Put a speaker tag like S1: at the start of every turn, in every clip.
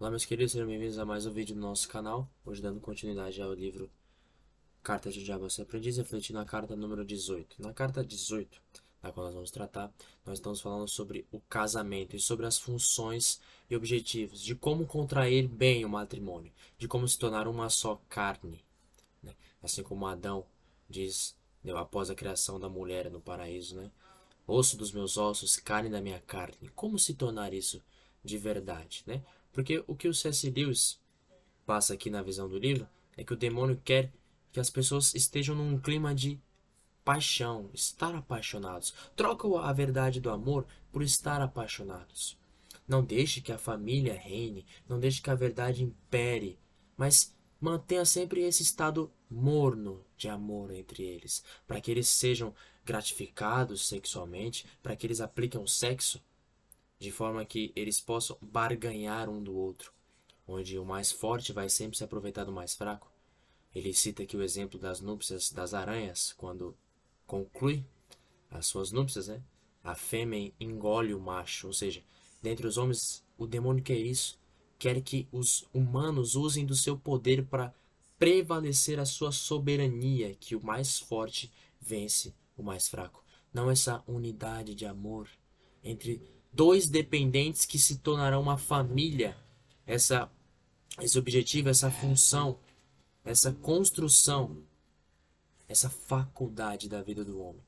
S1: Olá meus queridos, sejam bem-vindos a mais um vídeo do nosso canal. Hoje dando continuidade ao livro Carta de Diabo Seu Aprendiz, refletindo a carta número 18. Na carta 18, da qual nós vamos tratar, nós estamos falando sobre o casamento e sobre as funções e objetivos, de como contrair bem o matrimônio, de como se tornar uma só carne. Né? Assim como Adão diz né, após a criação da mulher no paraíso, né? Osso dos meus ossos, carne da minha carne. Como se tornar isso de verdade, né? Porque o que o C.S. Lewis passa aqui na visão do livro é que o demônio quer que as pessoas estejam num clima de paixão, estar apaixonados. Troca a verdade do amor por estar apaixonados. Não deixe que a família reine, não deixe que a verdade impere, mas mantenha sempre esse estado morno de amor entre eles, para que eles sejam gratificados sexualmente, para que eles apliquem o sexo de forma que eles possam barganhar um do outro, onde o mais forte vai sempre se aproveitar do mais fraco. Ele cita aqui o exemplo das núpcias das aranhas, quando conclui as suas núpcias, né? A fêmea engole o macho, ou seja, dentre os homens, o demônio quer isso, quer que os humanos usem do seu poder para prevalecer a sua soberania, que o mais forte vence o mais fraco. Não essa unidade de amor entre dois dependentes que se tornarão uma família. Essa, esse objetivo, essa função, essa construção, essa faculdade da vida do homem.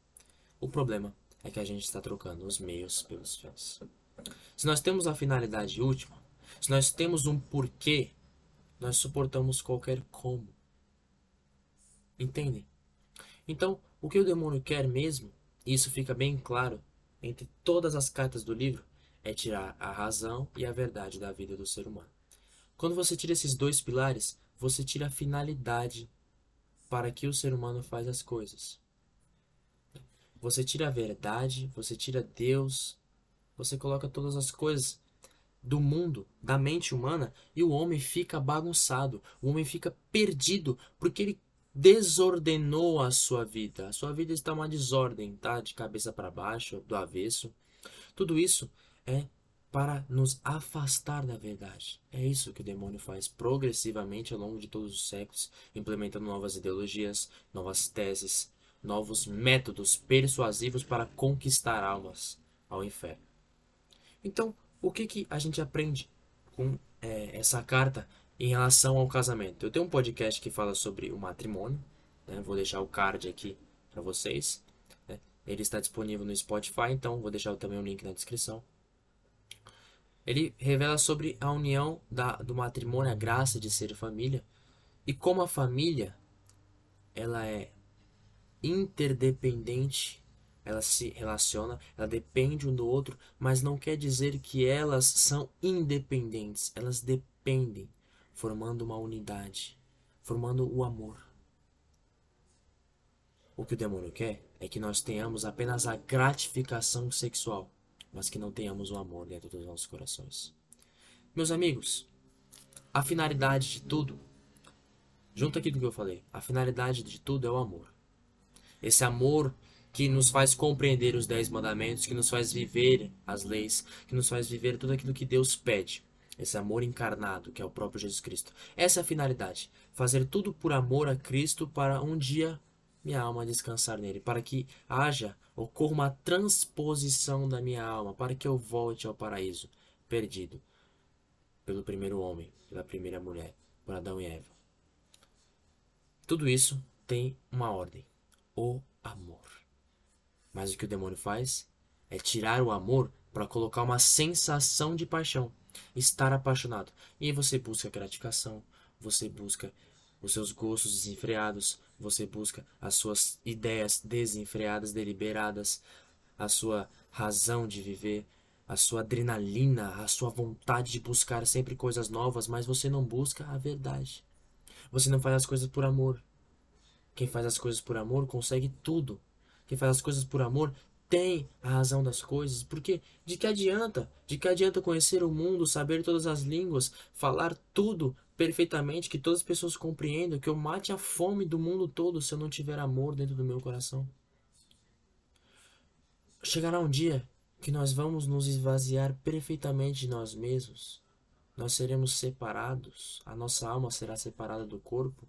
S1: O problema é que a gente está trocando os meios pelos fins. Se nós temos a finalidade última, se nós temos um porquê, nós suportamos qualquer como. Entendem? Então, o que o demônio quer mesmo, e isso fica bem claro entre todas as cartas do livro, é tirar a razão e a verdade da vida do ser humano. Quando você tira esses dois pilares, você tira a finalidade para que o ser humano faz as coisas. Você tira a verdade, você tira Deus, você coloca todas as coisas do mundo, da mente humana, e o homem fica bagunçado, o homem fica perdido, porque ele desordenou a sua vida. A sua vida está uma desordem, tá? De cabeça para baixo, do avesso. Tudo isso é para nos afastar da verdade. É isso que o demônio faz progressivamente ao longo de todos os séculos, implementando novas ideologias, novas teses, novos métodos persuasivos para conquistar almas ao inferno. Então, o que, que a gente aprende com é, essa carta em relação ao casamento? Eu tenho um podcast que fala sobre o matrimônio, né? vou deixar o card aqui para vocês. Né? Ele está disponível no Spotify, então vou deixar também o link na descrição. Ele revela sobre a união da, do matrimônio, a graça de ser família e como a família ela é interdependente, ela se relaciona, ela depende um do outro, mas não quer dizer que elas são independentes, elas dependem, formando uma unidade, formando o amor. O que o demônio quer é que nós tenhamos apenas a gratificação sexual mas que não tenhamos o amor dentro dos nossos corações. Meus amigos, a finalidade de tudo, junto aqui do que eu falei, a finalidade de tudo é o amor. Esse amor que nos faz compreender os dez mandamentos, que nos faz viver as leis, que nos faz viver tudo aquilo que Deus pede. Esse amor encarnado, que é o próprio Jesus Cristo. Essa é a finalidade. Fazer tudo por amor a Cristo para um dia minha alma descansar nele, para que haja, ocorra uma transposição da minha alma, para que eu volte ao paraíso, perdido pelo primeiro homem, pela primeira mulher, por Adão e Eva. Tudo isso tem uma ordem: o amor. Mas o que o demônio faz é tirar o amor para colocar uma sensação de paixão, estar apaixonado. E aí você busca gratificação, você busca os seus gostos desenfreados, você busca as suas ideias desenfreadas, deliberadas, a sua razão de viver, a sua adrenalina, a sua vontade de buscar sempre coisas novas, mas você não busca a verdade. Você não faz as coisas por amor. Quem faz as coisas por amor consegue tudo. Quem faz as coisas por amor tem a razão das coisas, porque de que adianta? De que adianta conhecer o mundo, saber todas as línguas, falar tudo perfeitamente, que todas as pessoas compreendam, que eu mate a fome do mundo todo se eu não tiver amor dentro do meu coração? Chegará um dia que nós vamos nos esvaziar perfeitamente de nós mesmos, nós seremos separados, a nossa alma será separada do corpo.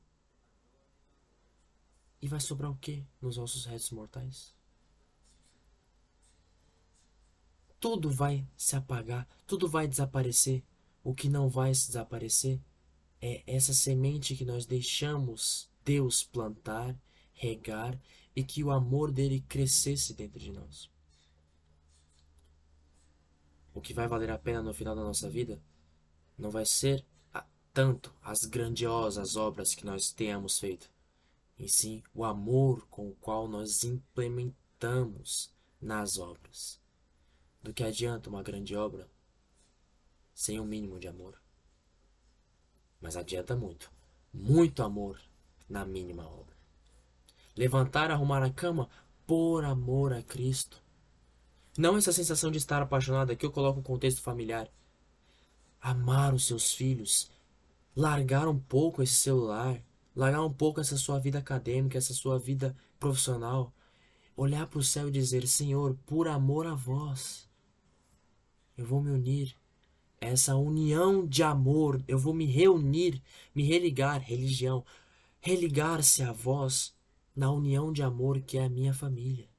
S1: E vai sobrar o que nos nossos restos mortais? Tudo vai se apagar, tudo vai desaparecer. O que não vai se desaparecer é essa semente que nós deixamos Deus plantar, regar e que o amor dele crescesse dentro de nós. O que vai valer a pena no final da nossa vida não vai ser tanto as grandiosas obras que nós tenhamos feito, e sim o amor com o qual nós implementamos nas obras. Do que adianta uma grande obra sem um mínimo de amor? Mas adianta muito, muito amor na mínima obra. Levantar, arrumar a cama por amor a Cristo. Não essa sensação de estar apaixonado, aqui eu coloco um contexto familiar amar os seus filhos, largar um pouco esse celular, largar um pouco essa sua vida acadêmica, essa sua vida profissional, olhar para o céu e dizer: Senhor, por amor a vós, eu vou me unir. Essa união de amor, eu vou me reunir, me religar, religião, religar-se a vós na união de amor que é a minha família.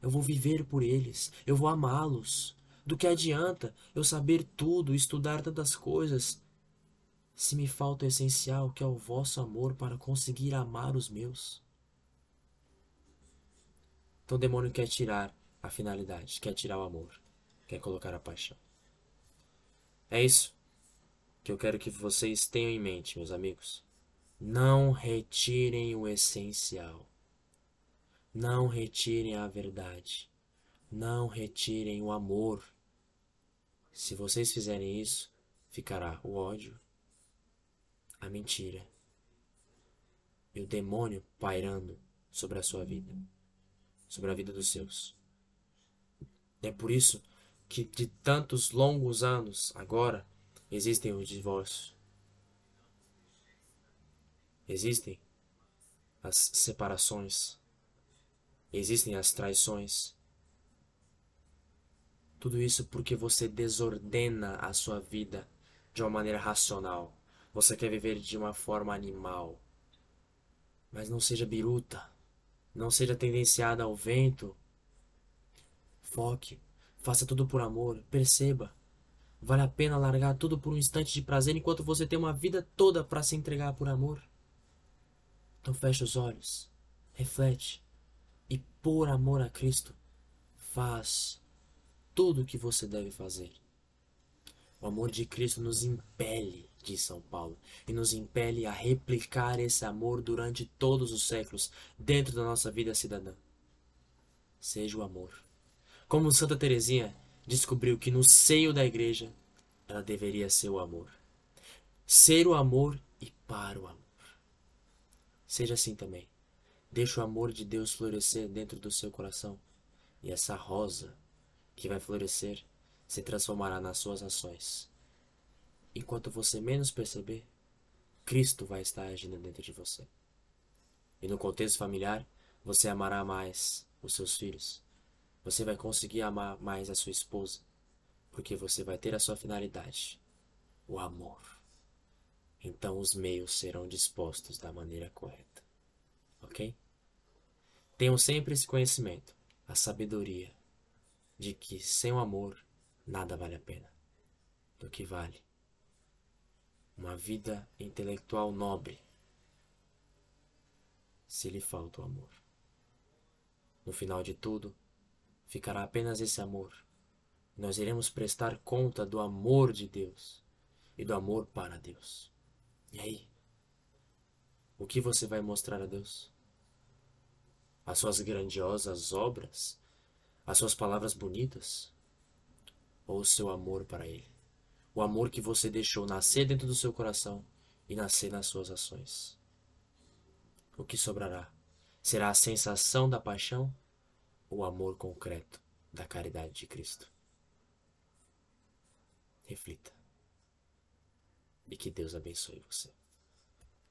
S1: Eu vou viver por eles, eu vou amá-los, do que adianta eu saber tudo, estudar tantas coisas, se me falta o essencial que é o vosso amor para conseguir amar os meus? Então o demônio quer tirar a finalidade, quer tirar o amor, quer colocar a paixão. É isso que eu quero que vocês tenham em mente, meus amigos. Não retirem o essencial. Não retirem a verdade. Não retirem o amor. Se vocês fizerem isso, ficará o ódio, a mentira e o demônio pairando sobre a sua vida, sobre a vida dos seus. É por isso que de tantos longos anos agora existem os divórcios. Existem as separações. Existem as traições. Tudo isso porque você desordena a sua vida de uma maneira racional. Você quer viver de uma forma animal. Mas não seja biruta. Não seja tendenciada ao vento. Foque. Faça tudo por amor. Perceba. Vale a pena largar tudo por um instante de prazer enquanto você tem uma vida toda para se entregar por amor? Então feche os olhos. Reflete. E por amor a Cristo, faz tudo o que você deve fazer. O amor de Cristo nos impele, diz São Paulo, e nos impele a replicar esse amor durante todos os séculos dentro da nossa vida cidadã. Seja o amor. Como Santa Teresinha descobriu que no seio da igreja ela deveria ser o amor. Ser o amor e para o amor. Seja assim também. Deixe o amor de Deus florescer dentro do seu coração. E essa rosa que vai florescer se transformará nas suas ações. Enquanto você menos perceber, Cristo vai estar agindo dentro de você. E no contexto familiar, você amará mais os seus filhos. Você vai conseguir amar mais a sua esposa, porque você vai ter a sua finalidade, o amor. Então os meios serão dispostos da maneira correta. Ok? Tenham sempre esse conhecimento, a sabedoria de que sem o amor nada vale a pena. Do que vale uma vida intelectual nobre se lhe falta o amor. No final de tudo, ficará apenas esse amor. Nós iremos prestar conta do amor de Deus e do amor para Deus. E aí? O que você vai mostrar a Deus? As suas grandiosas obras? as suas palavras bonitas ou o seu amor para Ele? O amor que você deixou nascer dentro do seu coração e nascer nas suas ações. O que sobrará? Será a sensação da paixão o amor concreto da caridade de Cristo? Reflita. E que Deus abençoe você.